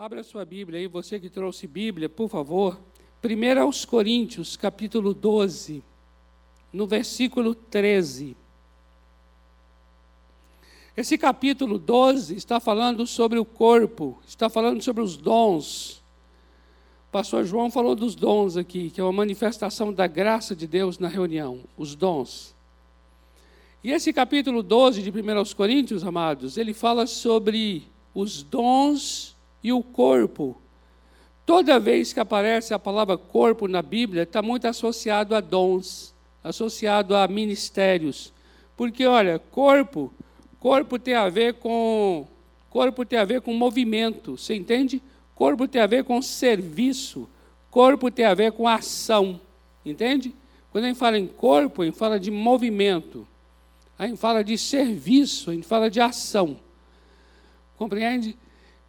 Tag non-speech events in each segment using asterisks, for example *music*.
Abra sua Bíblia aí, você que trouxe Bíblia, por favor. Primeiro aos Coríntios, capítulo 12, no versículo 13. Esse capítulo 12 está falando sobre o corpo, está falando sobre os dons. O pastor João falou dos dons aqui, que é uma manifestação da graça de Deus na reunião, os dons. E esse capítulo 12 de 1 Coríntios, amados, ele fala sobre os dons e o corpo. Toda vez que aparece a palavra corpo na Bíblia, está muito associado a dons, associado a ministérios. Porque, olha, corpo, corpo tem a ver com corpo tem a ver com movimento, você entende? Corpo tem a ver com serviço, corpo tem a ver com ação, entende? Quando a gente fala em corpo, a gente fala de movimento, a gente fala de serviço, a gente fala de ação. Compreende?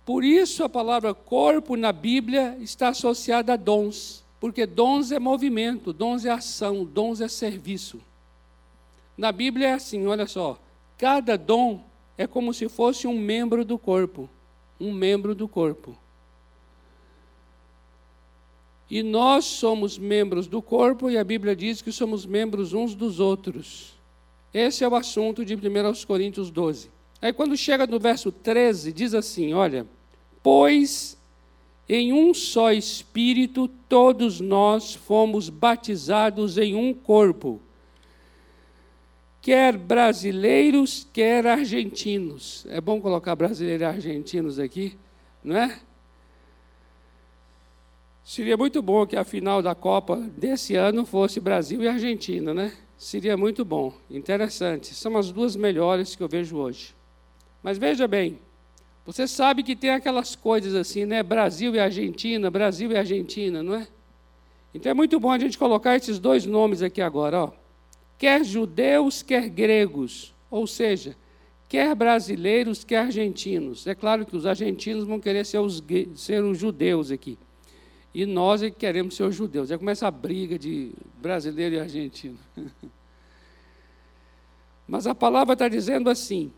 Por isso a palavra corpo na Bíblia está associada a dons, porque dons é movimento, dons é ação, dons é serviço. Na Bíblia é assim, olha só, cada dom é como se fosse um membro do corpo, um membro do corpo. E nós somos membros do corpo e a Bíblia diz que somos membros uns dos outros. Esse é o assunto de 1 Coríntios 12. Aí quando chega no verso 13, diz assim: Olha, pois em um só Espírito todos nós fomos batizados em um corpo, quer brasileiros, quer argentinos. É bom colocar brasileiros e argentinos aqui, não é? Seria muito bom que a final da Copa desse ano fosse Brasil e Argentina, né? Seria muito bom, interessante. São as duas melhores que eu vejo hoje. Mas veja bem, você sabe que tem aquelas coisas assim, né? Brasil e Argentina, Brasil e Argentina, não é? Então é muito bom a gente colocar esses dois nomes aqui agora, ó. Quer judeus, quer gregos, ou seja, quer brasileiros, quer argentinos. É claro que os argentinos vão querer ser os, ser os judeus aqui. E nós é que queremos ser os judeus. Aí começa a briga de brasileiro e argentino. *laughs* Mas a palavra está dizendo assim: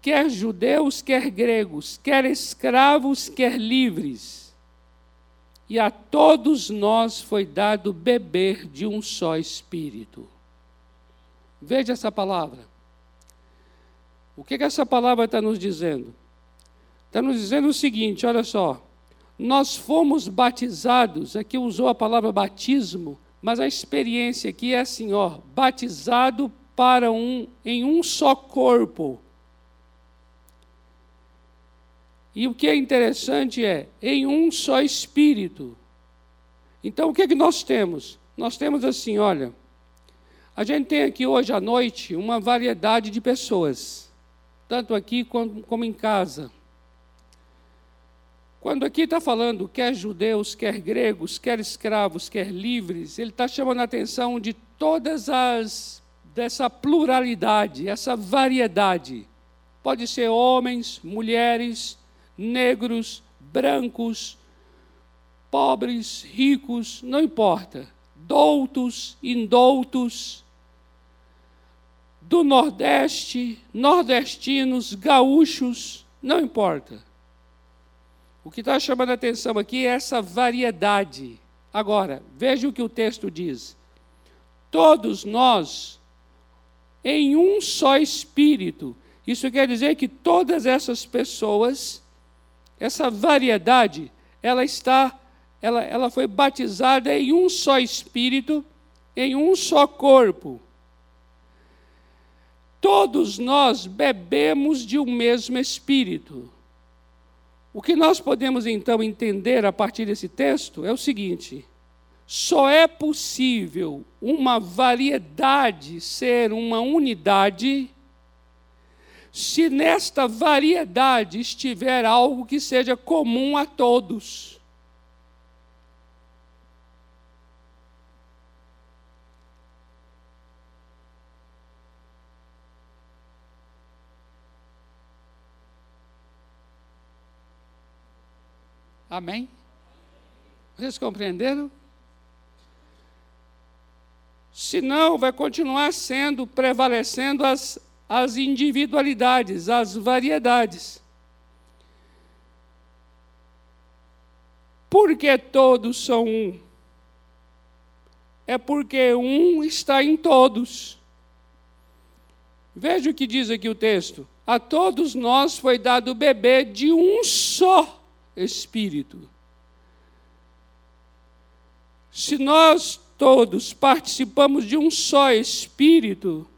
quer judeus, quer gregos, quer escravos, quer livres. E a todos nós foi dado beber de um só espírito. Veja essa palavra. O que, que essa palavra está nos dizendo? Está nos dizendo o seguinte: olha só. Nós fomos batizados, aqui usou a palavra batismo, mas a experiência aqui é assim, ó, batizado para um em um só corpo. E o que é interessante é, em um só espírito. Então, o que, é que nós temos? Nós temos assim, olha, a gente tem aqui hoje à noite uma variedade de pessoas, tanto aqui como, como em casa. Quando aqui está falando quer judeus, quer gregos, quer escravos, quer livres, ele está chamando a atenção de todas as, dessa pluralidade, essa variedade. Pode ser homens, mulheres, negros, brancos, pobres, ricos, não importa, doutos, indoutos, do Nordeste, nordestinos, gaúchos, não importa. O que está chamando a atenção aqui é essa variedade. Agora, veja o que o texto diz. Todos nós, em um só espírito. Isso quer dizer que todas essas pessoas essa variedade, ela está, ela, ela foi batizada em um só espírito, em um só corpo. Todos nós bebemos de um mesmo espírito. O que nós podemos então entender a partir desse texto é o seguinte: só é possível uma variedade ser uma unidade se nesta variedade estiver algo que seja comum a todos. Amém? Vocês compreenderam? Senão, vai continuar sendo, prevalecendo as as individualidades, as variedades. Porque todos são um. É porque um está em todos. Veja o que diz aqui o texto. A todos nós foi dado bebê de um só Espírito. Se nós todos participamos de um só Espírito,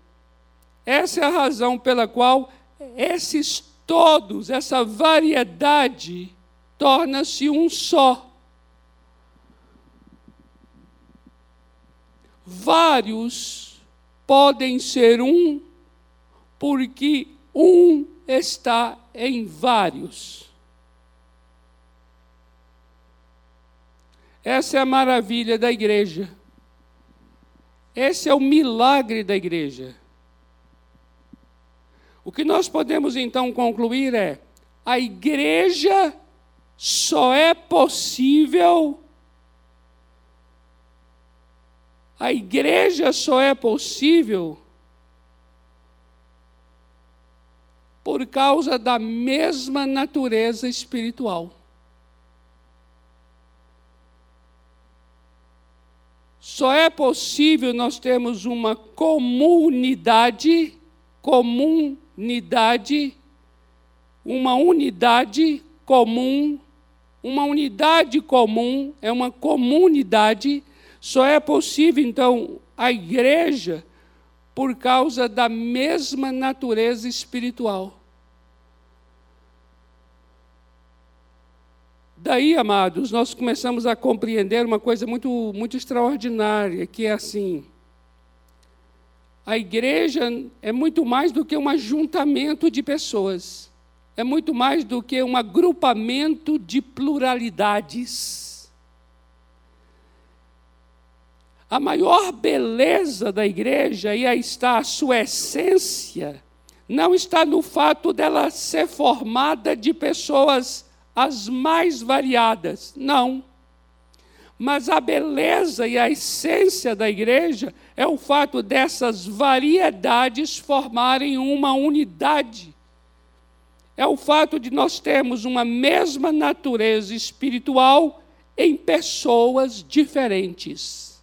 essa é a razão pela qual esses todos, essa variedade, torna-se um só. Vários podem ser um, porque um está em vários. Essa é a maravilha da igreja. Esse é o milagre da igreja. O que nós podemos então concluir é: a igreja só é possível, a igreja só é possível por causa da mesma natureza espiritual. Só é possível nós termos uma comunidade, comunidade, uma unidade comum, uma unidade comum é uma comunidade. Só é possível, então, a igreja por causa da mesma natureza espiritual. Daí, amados, nós começamos a compreender uma coisa muito, muito extraordinária, que é assim: a igreja é muito mais do que um ajuntamento de pessoas, é muito mais do que um agrupamento de pluralidades. A maior beleza da igreja, e aí está a sua essência, não está no fato dela ser formada de pessoas as mais variadas. Não. Mas a beleza e a essência da igreja é o fato dessas variedades formarem uma unidade. É o fato de nós termos uma mesma natureza espiritual em pessoas diferentes.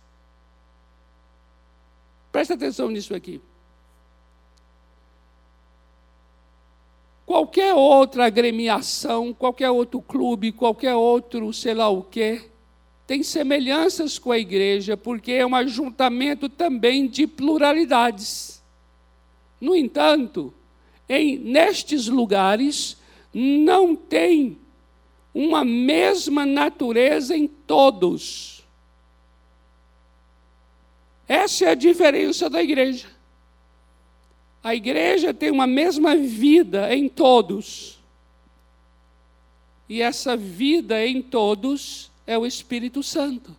Presta atenção nisso aqui. qualquer outra agremiação, qualquer outro clube, qualquer outro sei lá o quê, tem semelhanças com a igreja, porque é um ajuntamento também de pluralidades. No entanto, em, nestes lugares, não tem uma mesma natureza em todos. Essa é a diferença da igreja. A igreja tem uma mesma vida em todos. E essa vida em todos é o Espírito Santo.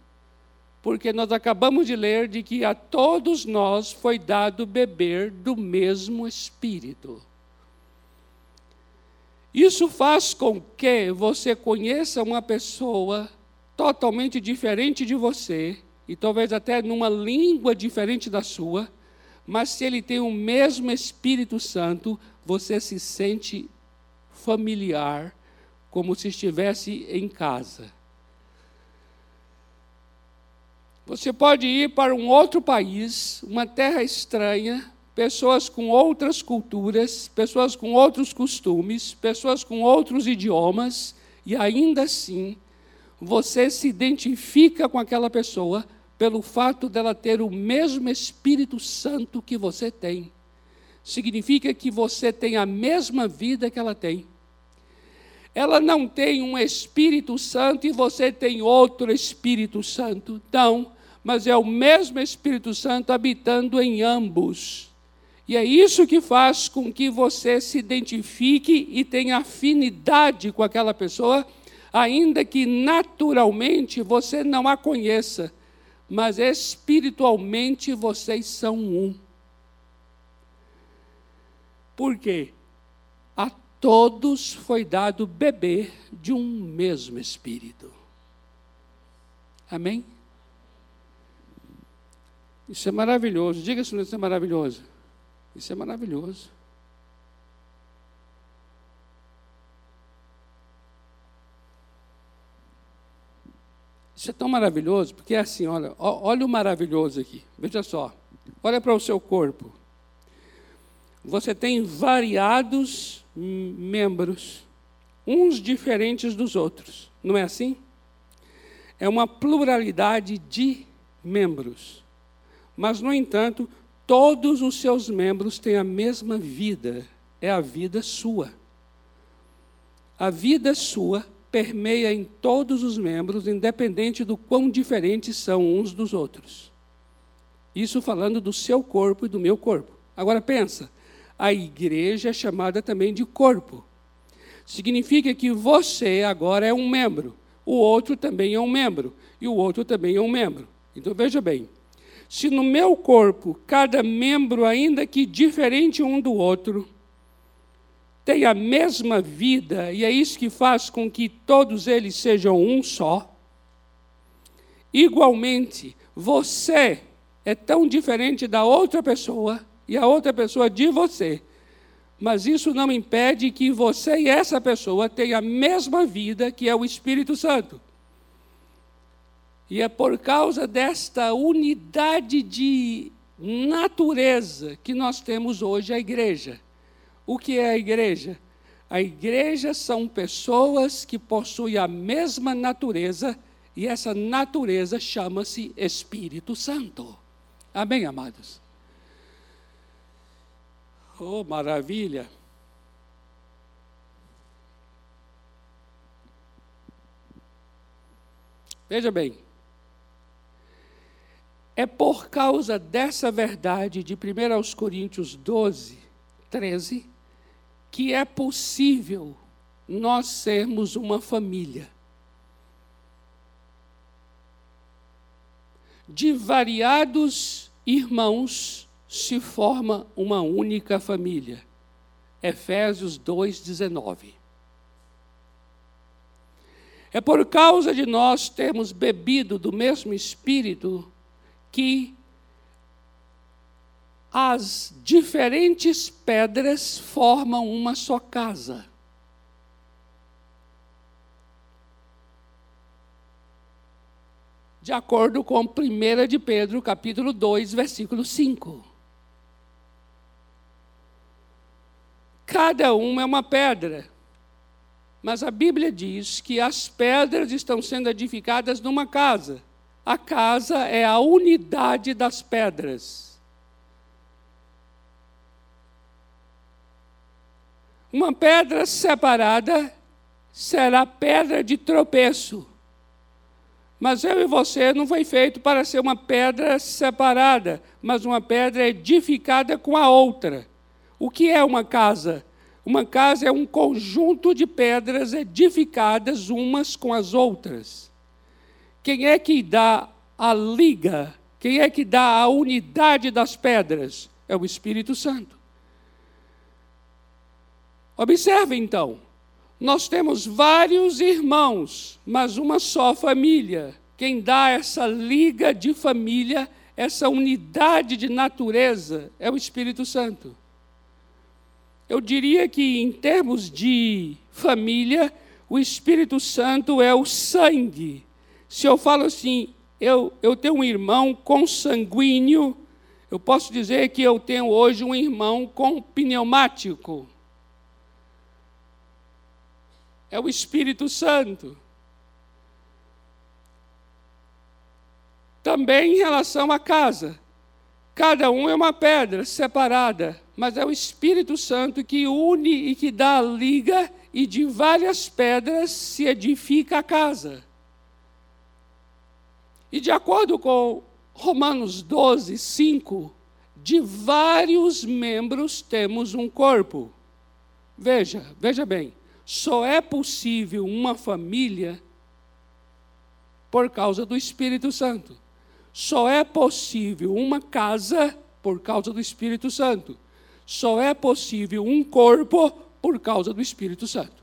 Porque nós acabamos de ler de que a todos nós foi dado beber do mesmo Espírito. Isso faz com que você conheça uma pessoa totalmente diferente de você, e talvez até numa língua diferente da sua, mas se ele tem o mesmo Espírito Santo, você se sente familiar, como se estivesse em casa. Você pode ir para um outro país, uma terra estranha, pessoas com outras culturas, pessoas com outros costumes, pessoas com outros idiomas, e ainda assim você se identifica com aquela pessoa pelo fato dela ter o mesmo Espírito Santo que você tem. Significa que você tem a mesma vida que ela tem. Ela não tem um Espírito Santo e você tem outro Espírito Santo. Não, mas é o mesmo Espírito Santo habitando em ambos. E é isso que faz com que você se identifique e tenha afinidade com aquela pessoa, ainda que naturalmente você não a conheça mas espiritualmente vocês são um. Por quê? A todos foi dado beber de um mesmo Espírito. Amém? Isso é maravilhoso. Diga se isso é maravilhoso. Isso é maravilhoso. Isso é tão maravilhoso, porque é assim, olha, olha o maravilhoso aqui. Veja só. Olha para o seu corpo. Você tem variados membros, uns diferentes dos outros. Não é assim? É uma pluralidade de membros. Mas, no entanto, todos os seus membros têm a mesma vida. É a vida sua. A vida sua permeia em todos os membros, independente do quão diferentes são uns dos outros. Isso falando do seu corpo e do meu corpo. Agora pensa, a igreja é chamada também de corpo. Significa que você agora é um membro, o outro também é um membro, e o outro também é um membro. Então veja bem, se no meu corpo cada membro, ainda que diferente um do outro, tem a mesma vida, e é isso que faz com que todos eles sejam um só. Igualmente, você é tão diferente da outra pessoa e a outra pessoa de você, mas isso não impede que você e essa pessoa tenham a mesma vida que é o Espírito Santo. E é por causa desta unidade de natureza que nós temos hoje a igreja. O que é a igreja? A igreja são pessoas que possuem a mesma natureza e essa natureza chama-se Espírito Santo. Amém, amados? Oh, maravilha! Veja bem, é por causa dessa verdade de 1 Coríntios 12, 13, que é possível nós sermos uma família. De variados irmãos se forma uma única família. Efésios 2,19. É por causa de nós termos bebido do mesmo Espírito que as diferentes pedras formam uma só casa. De acordo com 1 de Pedro, capítulo 2, versículo 5. Cada uma é uma pedra. Mas a Bíblia diz que as pedras estão sendo edificadas numa casa. A casa é a unidade das pedras. Uma pedra separada será pedra de tropeço. Mas eu e você não foi feito para ser uma pedra separada, mas uma pedra edificada com a outra. O que é uma casa? Uma casa é um conjunto de pedras edificadas umas com as outras. Quem é que dá a liga? Quem é que dá a unidade das pedras? É o Espírito Santo. Observe então, nós temos vários irmãos, mas uma só família. Quem dá essa liga de família, essa unidade de natureza, é o Espírito Santo. Eu diria que, em termos de família, o Espírito Santo é o sangue. Se eu falo assim, eu, eu tenho um irmão consanguíneo, eu posso dizer que eu tenho hoje um irmão com pneumático é o Espírito Santo. Também em relação à casa. Cada um é uma pedra separada, mas é o Espírito Santo que une e que dá a liga, e de várias pedras se edifica a casa. E de acordo com Romanos 12, 5, de vários membros temos um corpo. Veja, veja bem. Só é possível uma família por causa do Espírito Santo. Só é possível uma casa por causa do Espírito Santo. Só é possível um corpo por causa do Espírito Santo.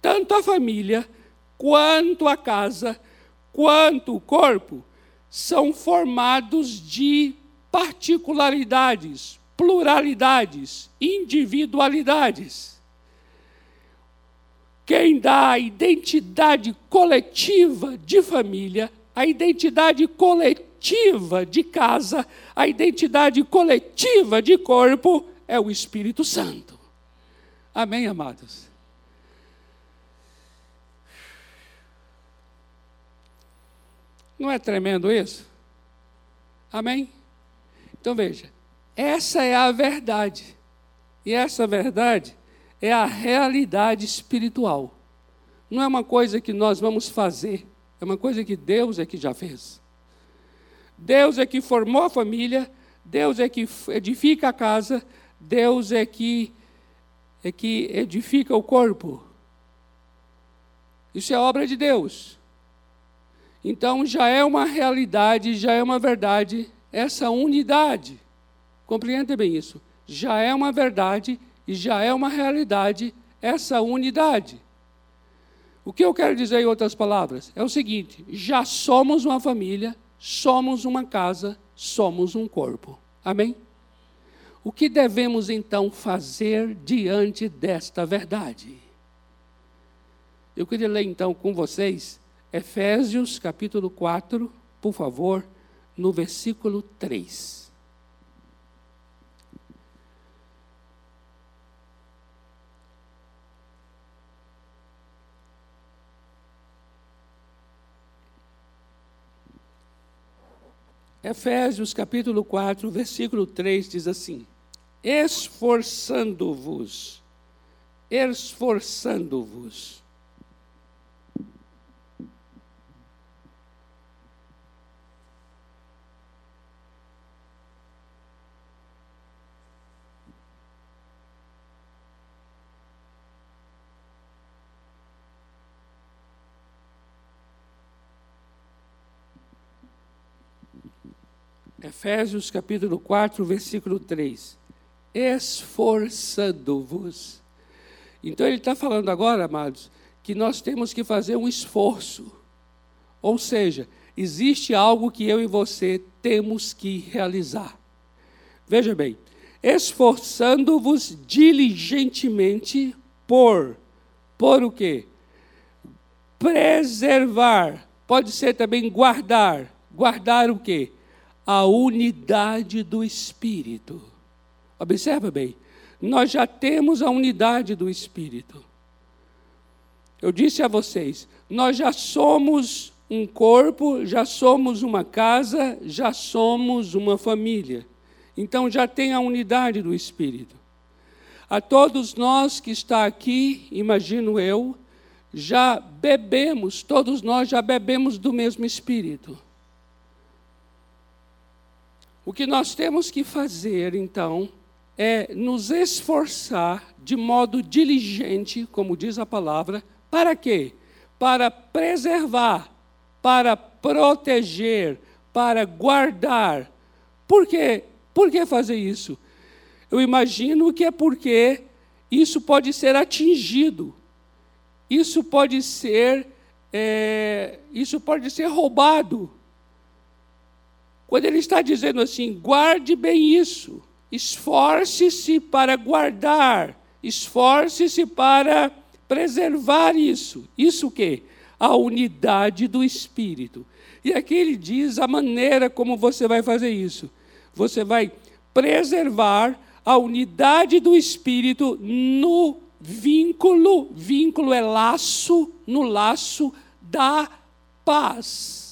Tanto a família, quanto a casa, quanto o corpo são formados de particularidades, pluralidades, individualidades. Quem dá a identidade coletiva de família, a identidade coletiva de casa, a identidade coletiva de corpo é o Espírito Santo. Amém, amados? Não é tremendo isso? Amém? Então veja, essa é a verdade. E essa verdade é a realidade espiritual. Não é uma coisa que nós vamos fazer, é uma coisa que Deus é que já fez. Deus é que formou a família, Deus é que edifica a casa, Deus é que é que edifica o corpo. Isso é obra de Deus. Então já é uma realidade, já é uma verdade essa unidade. Compreenda bem isso. Já é uma verdade e já é uma realidade essa unidade. O que eu quero dizer em outras palavras é o seguinte: já somos uma família, somos uma casa, somos um corpo. Amém? O que devemos então fazer diante desta verdade? Eu queria ler então com vocês Efésios capítulo 4, por favor, no versículo 3. Efésios capítulo 4, versículo 3 diz assim: Esforçando-vos, esforçando-vos Efésios capítulo 4, versículo 3. Esforçando-vos. Então ele está falando agora, amados, que nós temos que fazer um esforço. Ou seja, existe algo que eu e você temos que realizar. Veja bem, esforçando-vos diligentemente por, por o quê? Preservar, pode ser também guardar. Guardar o quê? A unidade do Espírito. Observa bem, nós já temos a unidade do Espírito. Eu disse a vocês, nós já somos um corpo, já somos uma casa, já somos uma família. Então já tem a unidade do Espírito. A todos nós que está aqui, imagino eu, já bebemos, todos nós já bebemos do mesmo Espírito. O que nós temos que fazer, então, é nos esforçar de modo diligente, como diz a palavra, para quê? Para preservar, para proteger, para guardar. Por quê? Por que fazer isso? Eu imagino que é porque isso pode ser atingido, isso pode ser, é, isso pode ser roubado. Quando ele está dizendo assim, guarde bem isso, esforce-se para guardar, esforce-se para preservar isso. Isso o quê? A unidade do Espírito. E aqui ele diz a maneira como você vai fazer isso. Você vai preservar a unidade do Espírito no vínculo, vínculo é laço, no laço da paz.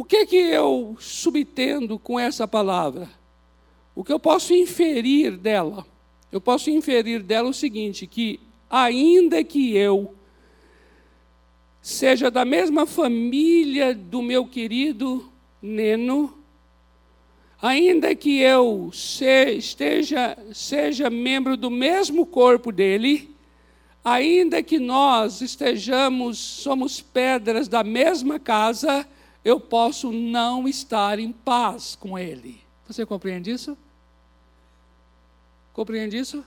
O que que eu subtendo com essa palavra? O que eu posso inferir dela? Eu posso inferir dela o seguinte, que ainda que eu seja da mesma família do meu querido Neno, ainda que eu se, esteja seja membro do mesmo corpo dele, ainda que nós estejamos somos pedras da mesma casa, eu posso não estar em paz com Ele. Você compreende isso? Compreende isso?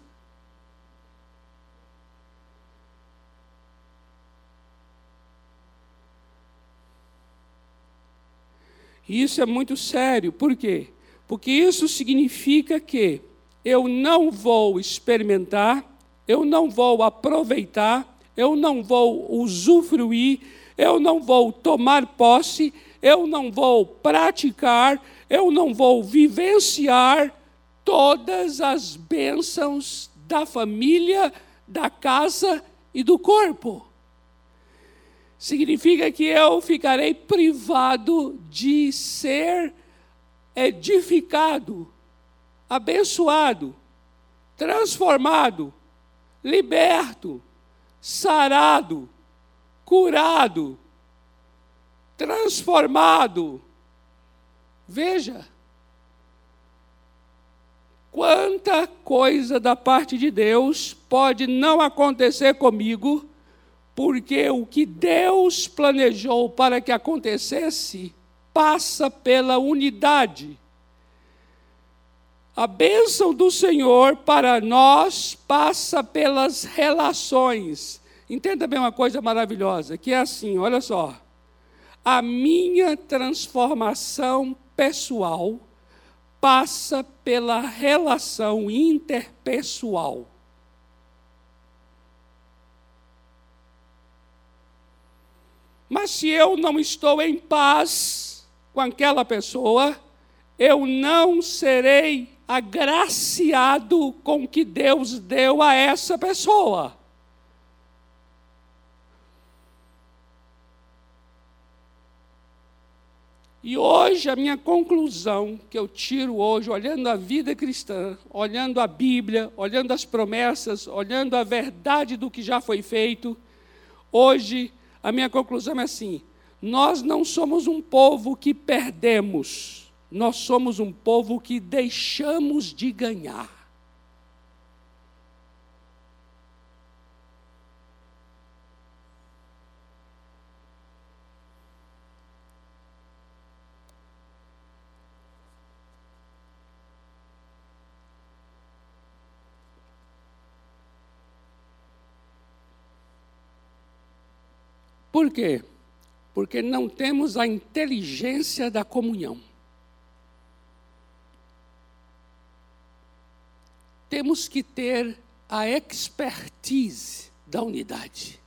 E isso é muito sério, por quê? Porque isso significa que eu não vou experimentar, eu não vou aproveitar, eu não vou usufruir, eu não vou tomar posse, eu não vou praticar, eu não vou vivenciar todas as bênçãos da família, da casa e do corpo. Significa que eu ficarei privado de ser edificado, abençoado, transformado, liberto, sarado, curado, transformado. Veja, quanta coisa da parte de Deus pode não acontecer comigo, porque o que Deus planejou para que acontecesse passa pela unidade. A bênção do Senhor para nós passa pelas relações. Entenda bem uma coisa maravilhosa, que é assim, olha só. A minha transformação pessoal passa pela relação interpessoal. Mas se eu não estou em paz com aquela pessoa, eu não serei agraciado com o que Deus deu a essa pessoa. E hoje a minha conclusão que eu tiro hoje, olhando a vida cristã, olhando a Bíblia, olhando as promessas, olhando a verdade do que já foi feito, hoje a minha conclusão é assim: nós não somos um povo que perdemos, nós somos um povo que deixamos de ganhar. Por quê? Porque não temos a inteligência da comunhão. Temos que ter a expertise da unidade.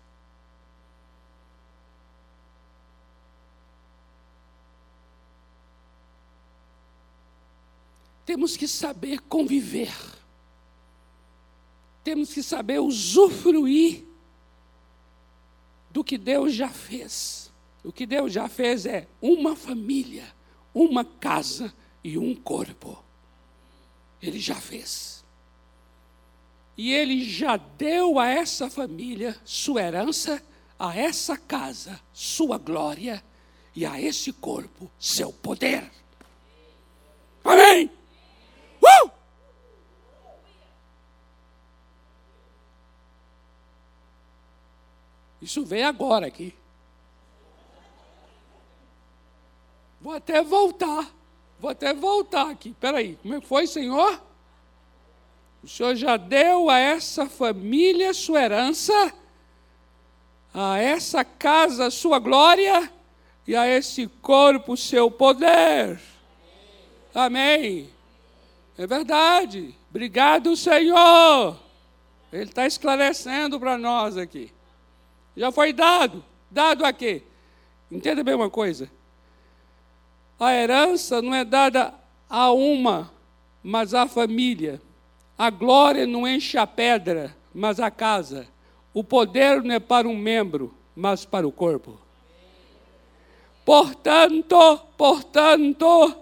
Temos que saber conviver. Temos que saber usufruir do que Deus já fez. O que Deus já fez é uma família, uma casa e um corpo. Ele já fez. E ele já deu a essa família sua herança, a essa casa sua glória e a esse corpo seu poder. Amém? Isso veio agora aqui. Vou até voltar. Vou até voltar aqui. Peraí, como é foi, Senhor? O Senhor já deu a essa família sua herança, a essa casa sua glória e a esse corpo seu poder. Amém. É verdade. Obrigado, Senhor. Ele está esclarecendo para nós aqui. Já foi dado. Dado a quê? Entenda bem uma coisa. A herança não é dada a uma, mas à família. A glória não enche a pedra, mas a casa. O poder não é para um membro, mas para o corpo. Portanto, portanto,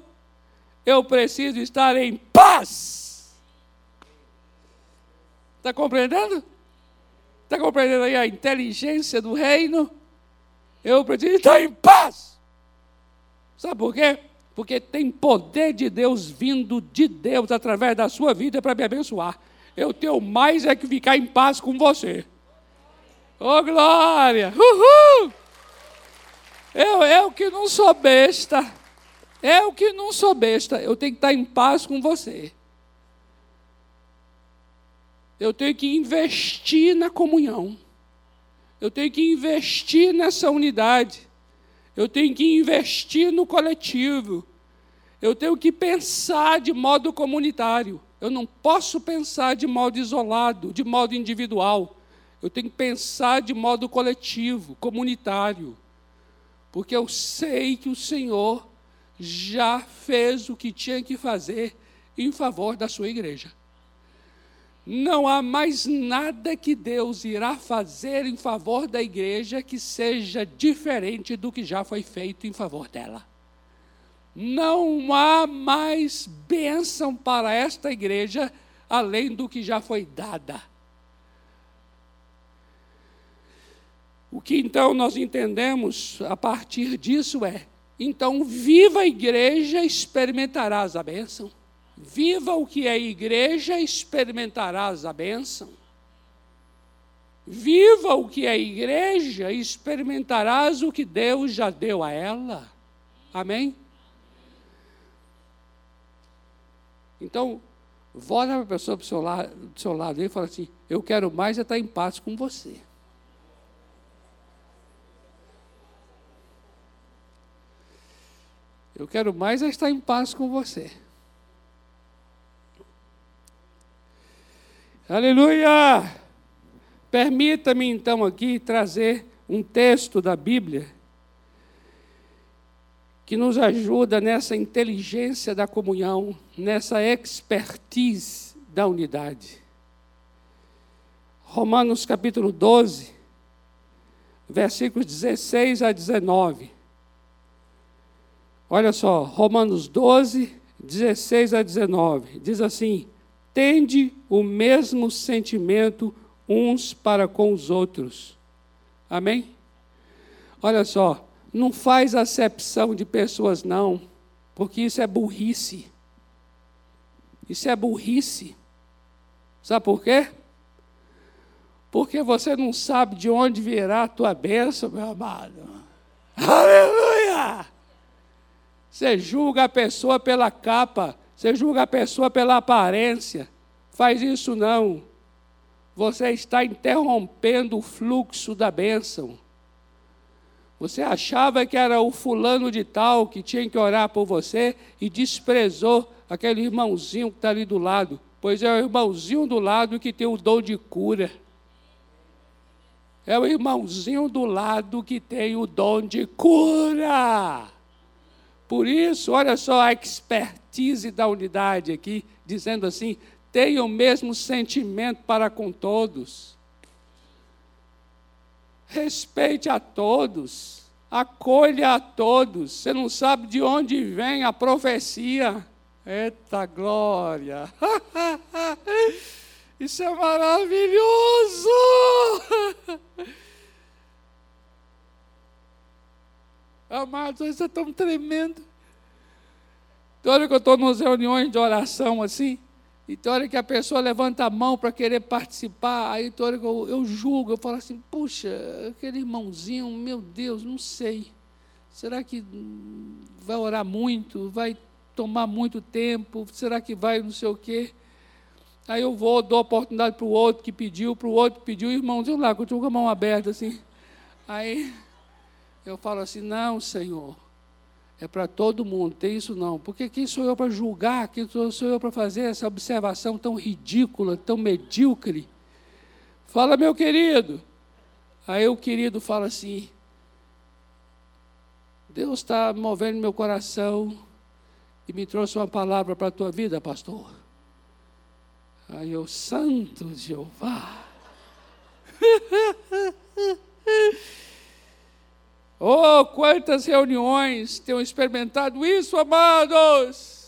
eu preciso estar em paz. Está compreendendo? Está compreendendo aí a inteligência do reino? Eu preciso estar em paz. Sabe por quê? Porque tem poder de Deus vindo de Deus através da sua vida para me abençoar. Eu tenho mais é que ficar em paz com você. Oh, glória! Uhul! Eu, eu que não sou besta. Eu que não sou besta. Eu tenho que estar em paz com você. Eu tenho que investir na comunhão. Eu tenho que investir nessa unidade. Eu tenho que investir no coletivo. Eu tenho que pensar de modo comunitário. Eu não posso pensar de modo isolado, de modo individual. Eu tenho que pensar de modo coletivo, comunitário. Porque eu sei que o Senhor já fez o que tinha que fazer em favor da sua igreja. Não há mais nada que Deus irá fazer em favor da igreja que seja diferente do que já foi feito em favor dela. Não há mais bênção para esta igreja além do que já foi dada. O que então nós entendemos a partir disso é: então, viva a igreja, experimentarás a bênção. Viva o que é igreja, experimentarás a bênção. Viva o que é igreja, experimentarás o que Deus já deu a ela. Amém? Então, volta para a pessoa do seu lado, do seu lado e fala assim: Eu quero mais é estar em paz com você. Eu quero mais é estar em paz com você. Aleluia! Permita-me então aqui trazer um texto da Bíblia que nos ajuda nessa inteligência da comunhão, nessa expertise da unidade. Romanos capítulo 12, versículos 16 a 19. Olha só, Romanos 12, 16 a 19. Diz assim: Tende o mesmo sentimento uns para com os outros. Amém? Olha só, não faz acepção de pessoas, não, porque isso é burrice. Isso é burrice. Sabe por quê? Porque você não sabe de onde virá a tua bênção, meu amado. Aleluia! Você julga a pessoa pela capa, você julga a pessoa pela aparência. Faz isso não. Você está interrompendo o fluxo da bênção. Você achava que era o fulano de tal que tinha que orar por você e desprezou aquele irmãozinho que está ali do lado, pois é o irmãozinho do lado que tem o dom de cura. É o irmãozinho do lado que tem o dom de cura. Por isso, olha só a expertise da unidade aqui, dizendo assim: tenha o mesmo sentimento para com todos. Respeite a todos, acolha a todos. Você não sabe de onde vem a profecia. Eita glória! *laughs* Isso é maravilhoso! *laughs* Amados, isso é tão tremendo. Tem hora que eu estou nas reuniões de oração assim, e tem hora que a pessoa levanta a mão para querer participar, aí tem hora que eu, eu julgo, eu falo assim, puxa, aquele irmãozinho, meu Deus, não sei. Será que vai orar muito? Vai tomar muito tempo? Será que vai não sei o quê? Aí eu vou, dou oportunidade para o outro que pediu, para o outro que pediu, irmãozinho lá, continua com a mão aberta assim. Aí eu falo assim: não, Senhor, é para todo mundo, tem isso não. Porque quem sou eu para julgar? Quem sou eu para fazer essa observação tão ridícula, tão medíocre? Fala, meu querido. Aí o querido fala assim: Deus está movendo meu coração e me trouxe uma palavra para a tua vida, pastor. Aí eu, Santo Jeová. *laughs* Oh, quantas reuniões tenham experimentado isso, amados!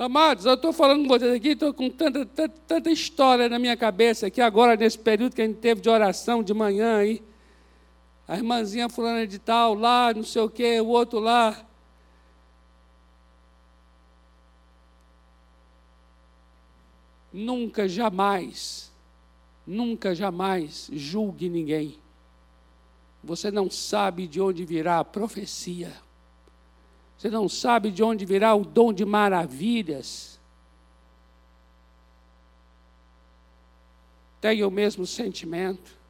Amados, eu estou falando com vocês aqui, estou com tanta, tanta, tanta, história na minha cabeça aqui agora, nesse período que a gente teve de oração de manhã aí. A irmãzinha fulana de tal, lá, não sei o quê, o outro lá. Nunca, jamais, nunca, jamais julgue ninguém. Você não sabe de onde virá a profecia. Você não sabe de onde virá o dom de maravilhas. Tenha o mesmo sentimento.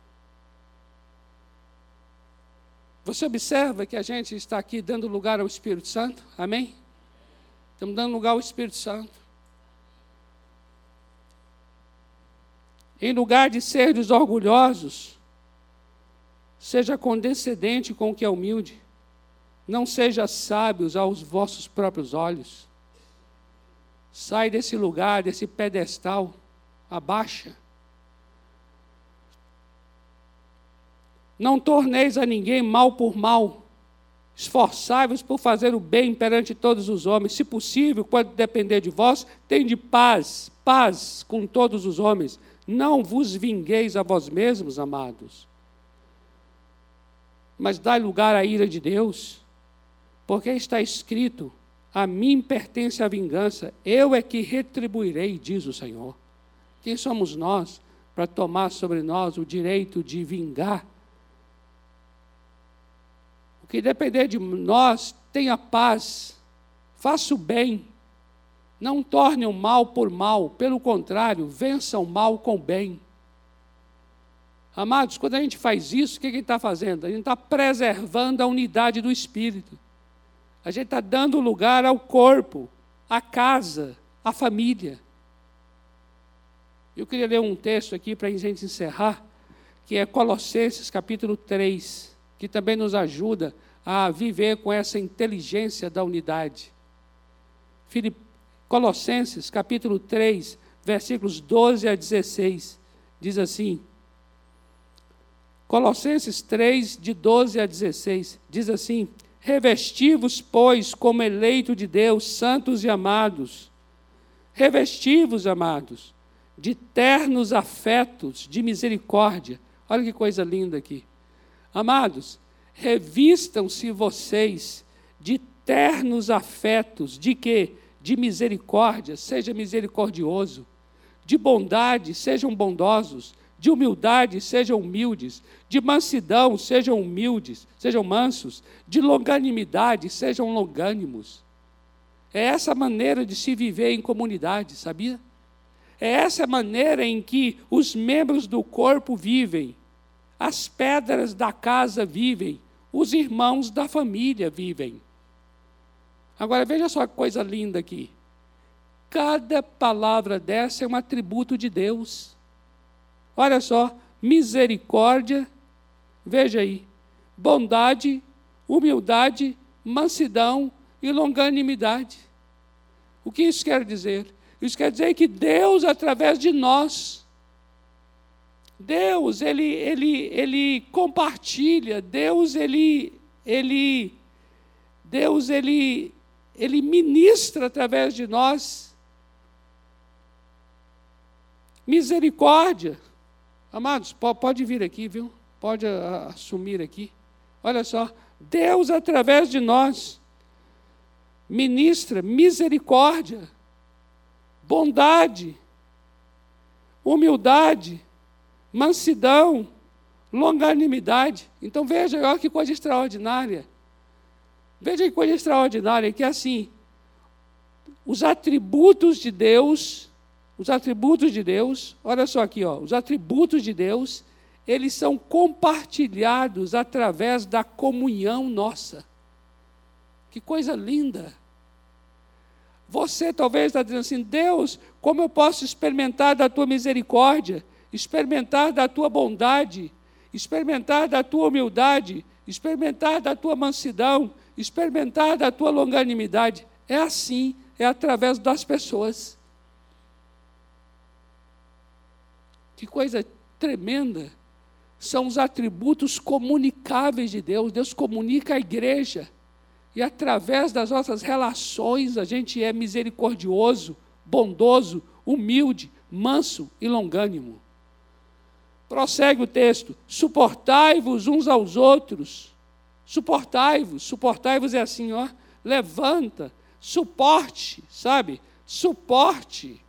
Você observa que a gente está aqui dando lugar ao Espírito Santo? Amém? Estamos dando lugar ao Espírito Santo. Em lugar de ser orgulhosos, seja condescendente com o que é humilde. Não seja sábios aos vossos próprios olhos. Sai desse lugar, desse pedestal, abaixa. Não torneis a ninguém mal por mal. Esforçai-vos por fazer o bem perante todos os homens. Se possível, quando depender de vós, tende paz, paz com todos os homens. Não vos vingueis a vós mesmos, amados, mas dai lugar à ira de Deus, porque está escrito: a mim pertence a vingança, eu é que retribuirei, diz o Senhor. Quem somos nós para tomar sobre nós o direito de vingar? Que depender de nós, tenha paz, faça o bem, não torne o mal por mal, pelo contrário, vença o mal com o bem. Amados, quando a gente faz isso, o que a gente está fazendo? A gente está preservando a unidade do Espírito. A gente está dando lugar ao corpo, à casa, à família. Eu queria ler um texto aqui para a gente encerrar, que é Colossenses capítulo 3 que também nos ajuda a viver com essa inteligência da unidade. Colossenses, capítulo 3, versículos 12 a 16, diz assim: Colossenses 3, de 12 a 16, diz assim: Revestivos, pois, como eleito de Deus, santos e amados, revestivos, amados, de ternos afetos, de misericórdia. Olha que coisa linda aqui. Amados, revistam-se vocês de ternos afetos, de que? De misericórdia, seja misericordioso, de bondade, sejam bondosos, de humildade, sejam humildes, de mansidão, sejam humildes, sejam mansos, de longanimidade, sejam longânimos. É essa maneira de se viver em comunidade, sabia? É essa maneira em que os membros do corpo vivem as pedras da casa vivem, os irmãos da família vivem. Agora veja só que coisa linda aqui. Cada palavra dessa é um atributo de Deus. Olha só, misericórdia, veja aí, bondade, humildade, mansidão e longanimidade. O que isso quer dizer? Isso quer dizer que Deus, através de nós, Deus, ele, ele, ele compartilha, Deus, ele, ele, Deus, ele, ele ministra através de nós. Misericórdia. Amados, pode vir aqui, viu? Pode assumir aqui. Olha só, Deus através de nós ministra misericórdia, bondade, humildade, mansidão, longanimidade. Então veja, olha que coisa extraordinária. Veja que coisa extraordinária, que é assim, os atributos de Deus, os atributos de Deus, olha só aqui, ó, os atributos de Deus, eles são compartilhados através da comunhão nossa. Que coisa linda! Você talvez está dizendo assim, Deus, como eu posso experimentar da tua misericórdia? experimentar da tua bondade, experimentar da tua humildade, experimentar da tua mansidão, experimentar da tua longanimidade. É assim, é através das pessoas. Que coisa tremenda! São os atributos comunicáveis de Deus. Deus comunica à igreja. E através das nossas relações, a gente é misericordioso, bondoso, humilde, manso e longânimo. Prossegue o texto: suportai-vos uns aos outros. Suportai-vos, suportai-vos é assim, ó, levanta, suporte, sabe? Suporte.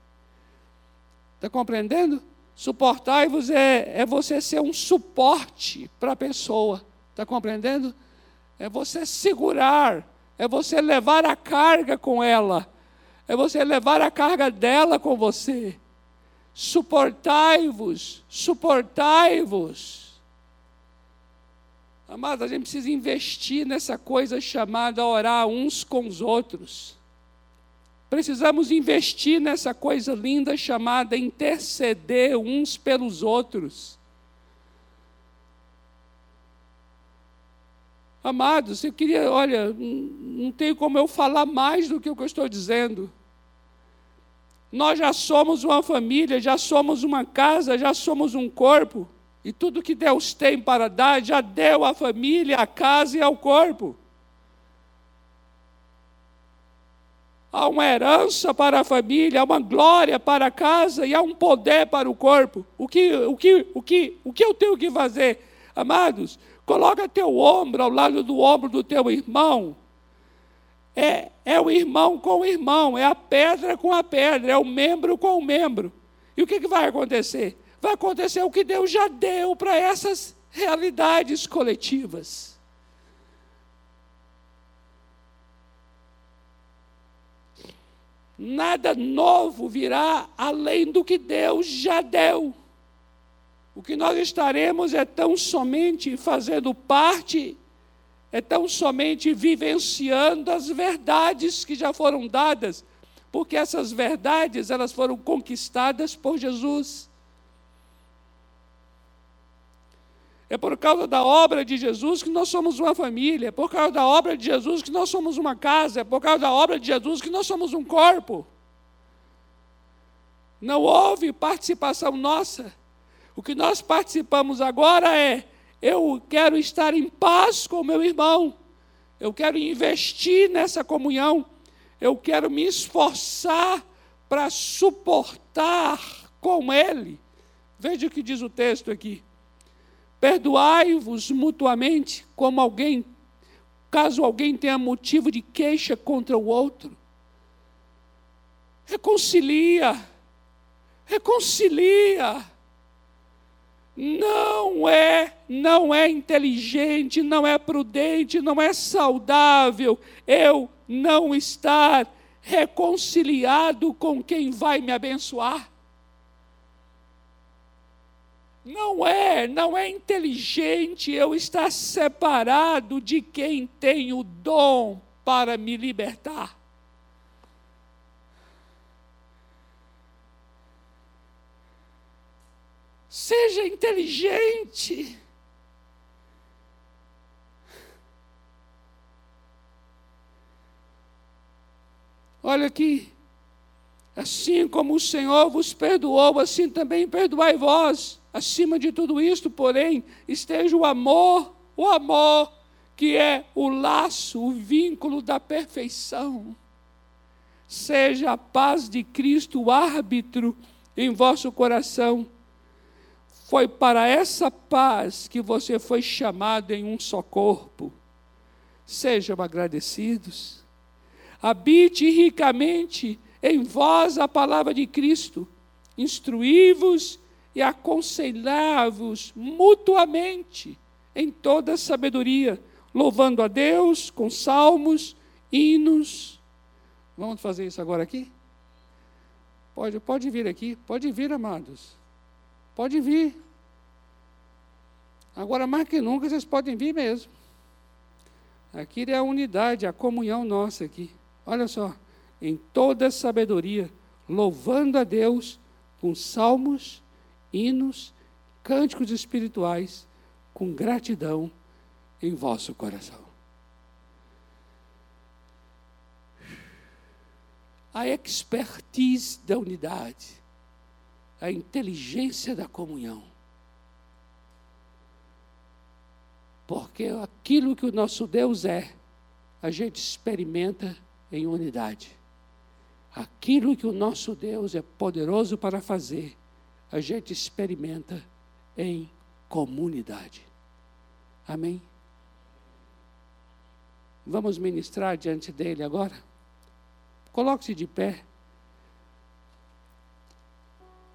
Está compreendendo? Suportai-vos é, é você ser um suporte para a pessoa. Está compreendendo? É você segurar, é você levar a carga com ela, é você levar a carga dela com você suportai-vos, suportai-vos. Amado, a gente precisa investir nessa coisa chamada orar uns com os outros. Precisamos investir nessa coisa linda chamada interceder uns pelos outros. Amados, eu queria, olha, não tem como eu falar mais do que o que eu estou dizendo. Nós já somos uma família, já somos uma casa, já somos um corpo. E tudo que Deus tem para dar, já deu à família, à casa e ao corpo. Há uma herança para a família, há uma glória para a casa e há um poder para o corpo. O que, o que, o que, o que eu tenho que fazer? Amados, coloca teu ombro ao lado do ombro do teu irmão. É, é o irmão com o irmão, é a pedra com a pedra, é o membro com o membro. E o que, que vai acontecer? vai acontecer o que Deus já deu para essas realidades coletivas. Nada novo virá além do que Deus já deu. O que nós estaremos é tão somente fazendo parte, é tão somente vivenciando as verdades que já foram dadas, porque essas verdades elas foram conquistadas por Jesus. É por causa da obra de Jesus que nós somos uma família, é por causa da obra de Jesus que nós somos uma casa, é por causa da obra de Jesus que nós somos um corpo. Não houve participação nossa. O que nós participamos agora é: eu quero estar em paz com meu irmão, eu quero investir nessa comunhão, eu quero me esforçar para suportar com ele. Veja o que diz o texto aqui. Perdoai-vos mutuamente, como alguém, caso alguém tenha motivo de queixa contra o outro. Reconcilia, reconcilia. Não é, não é inteligente, não é prudente, não é saudável eu não estar reconciliado com quem vai me abençoar. Não é, não é inteligente eu estar separado de quem tem o dom para me libertar. Seja inteligente. Olha aqui. Assim como o Senhor vos perdoou, assim também perdoai vós. Acima de tudo isto, porém, esteja o amor, o amor que é o laço, o vínculo da perfeição. Seja a paz de Cristo o árbitro em vosso coração. Foi para essa paz que você foi chamado em um só corpo. Sejam agradecidos. Habite ricamente em vós a palavra de Cristo. Instruí-vos e aconselhar-vos mutuamente em toda sabedoria, louvando a Deus com salmos, hinos. Vamos fazer isso agora aqui? Pode, pode vir aqui, pode vir, amados. Pode vir. Agora, mais que nunca, vocês podem vir mesmo. Aqui é a unidade, a comunhão nossa aqui. Olha só, em toda sabedoria, louvando a Deus com salmos, hinos, cânticos espirituais com gratidão em vosso coração. A expertise da unidade, a inteligência da comunhão. Porque aquilo que o nosso Deus é, a gente experimenta em unidade. Aquilo que o nosso Deus é poderoso para fazer, a gente experimenta em comunidade. Amém? Vamos ministrar diante dele agora? Coloque-se de pé.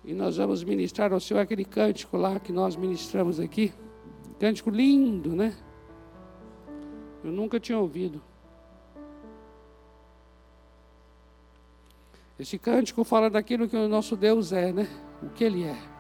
E nós vamos ministrar ao Senhor aquele cântico lá que nós ministramos aqui. Cântico lindo, né? Eu nunca tinha ouvido. Esse cântico fala daquilo que o nosso Deus é, né? o que Ele é.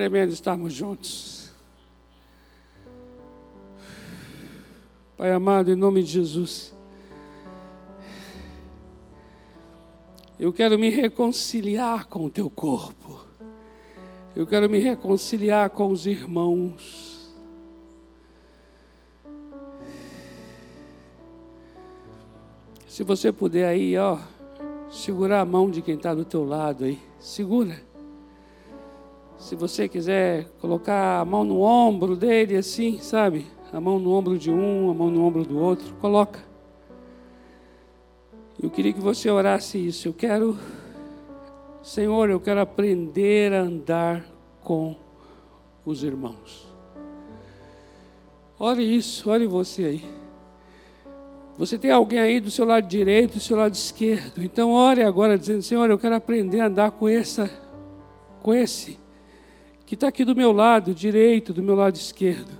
Tremendo estarmos juntos. Pai amado, em nome de Jesus. Eu quero me reconciliar com o teu corpo. Eu quero me reconciliar com os irmãos. Se você puder aí, ó, segurar a mão de quem está do teu lado aí, segura. Se você quiser colocar a mão no ombro dele assim, sabe? A mão no ombro de um, a mão no ombro do outro, coloca. Eu queria que você orasse isso. Eu quero, Senhor, eu quero aprender a andar com os irmãos. Ore isso, ore você aí. Você tem alguém aí do seu lado direito, do seu lado esquerdo. Então ore agora dizendo, Senhor, eu quero aprender a andar com essa, com esse que está aqui do meu lado direito, do meu lado esquerdo.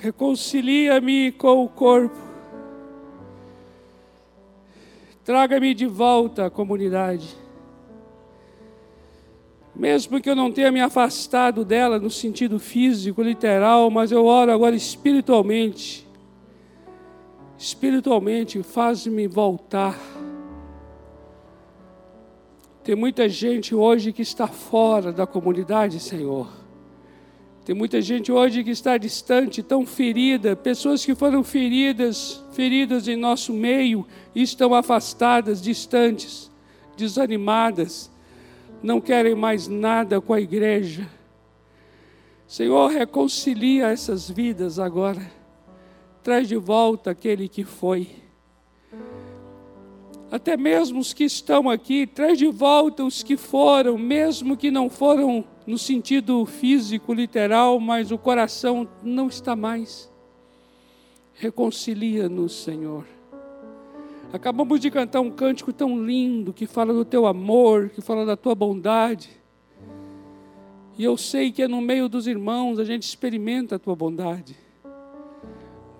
Reconcilia-me com o corpo Traga-me de volta à comunidade. Mesmo que eu não tenha me afastado dela no sentido físico, literal, mas eu oro agora espiritualmente. Espiritualmente, faz-me voltar. Tem muita gente hoje que está fora da comunidade, Senhor. Tem muita gente hoje que está distante, tão ferida, pessoas que foram feridas, feridas em nosso meio e estão afastadas, distantes, desanimadas, não querem mais nada com a igreja. Senhor, reconcilia essas vidas agora. Traz de volta aquele que foi. Até mesmo os que estão aqui, traz de volta os que foram, mesmo que não foram no sentido físico, literal, mas o coração não está mais. Reconcilia-nos, Senhor. Acabamos de cantar um cântico tão lindo que fala do teu amor, que fala da tua bondade. E eu sei que é no meio dos irmãos a gente experimenta a tua bondade.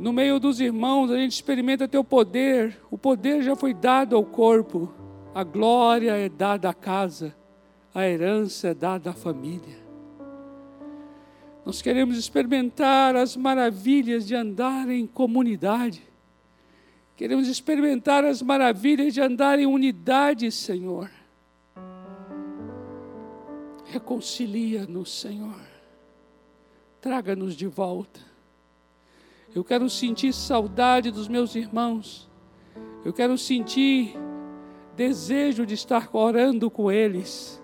No meio dos irmãos a gente experimenta teu poder. O poder já foi dado ao corpo. A glória é dada à casa a herança é dada à família. Nós queremos experimentar as maravilhas de andar em comunidade. Queremos experimentar as maravilhas de andar em unidade, Senhor. Reconcilia-nos, Senhor. Traga-nos de volta. Eu quero sentir saudade dos meus irmãos. Eu quero sentir desejo de estar orando com eles.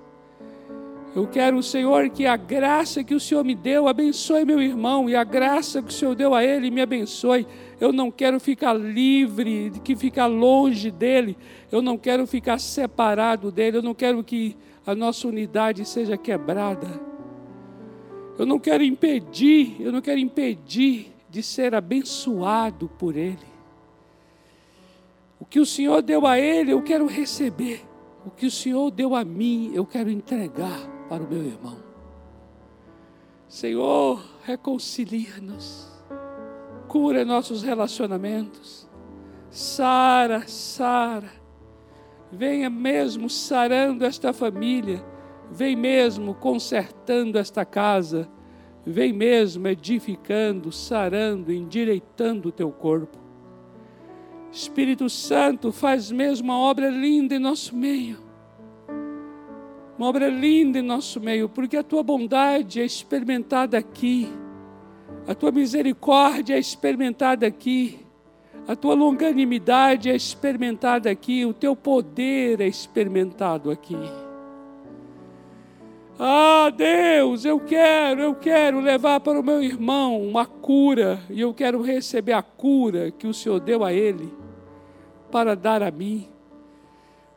Eu quero, Senhor, que a graça que o Senhor me deu abençoe meu irmão e a graça que o Senhor deu a ele me abençoe. Eu não quero ficar livre, de que ficar longe dele. Eu não quero ficar separado dele. Eu não quero que a nossa unidade seja quebrada. Eu não quero impedir, eu não quero impedir de ser abençoado por ele. O que o Senhor deu a ele, eu quero receber. O que o Senhor deu a mim, eu quero entregar para o meu irmão. Senhor, reconcilia-nos, cura nossos relacionamentos, sara, sara, venha mesmo sarando esta família, vem mesmo consertando esta casa, vem mesmo edificando, sarando, endireitando o teu corpo. Espírito Santo, faz mesmo uma obra linda em nosso meio uma obra linda em nosso meio, porque a tua bondade é experimentada aqui, a tua misericórdia é experimentada aqui, a tua longanimidade é experimentada aqui, o teu poder é experimentado aqui. Ah, Deus, eu quero, eu quero levar para o meu irmão uma cura, e eu quero receber a cura que o Senhor deu a ele para dar a mim.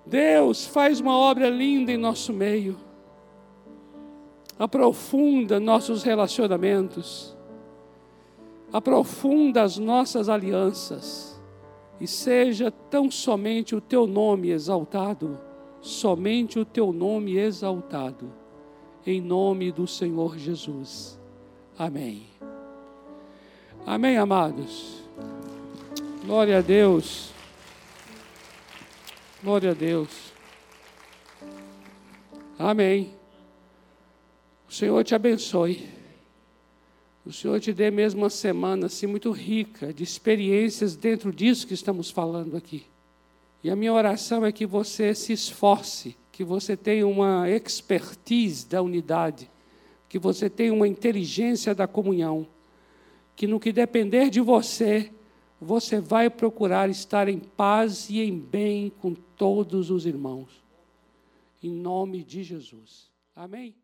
Deus faz uma obra linda em nosso meio. Aprofunda nossos relacionamentos. Aprofunda as nossas alianças. E seja tão somente o teu nome exaltado, somente o teu nome exaltado, em nome do Senhor Jesus. Amém. Amém, amados. Glória a Deus. Glória a Deus. Amém. O Senhor te abençoe. O Senhor te dê mesmo uma semana assim muito rica de experiências dentro disso que estamos falando aqui. E a minha oração é que você se esforce, que você tenha uma expertise da unidade, que você tenha uma inteligência da comunhão, que no que depender de você, você vai procurar estar em paz e em bem com todos os irmãos. Em nome de Jesus. Amém?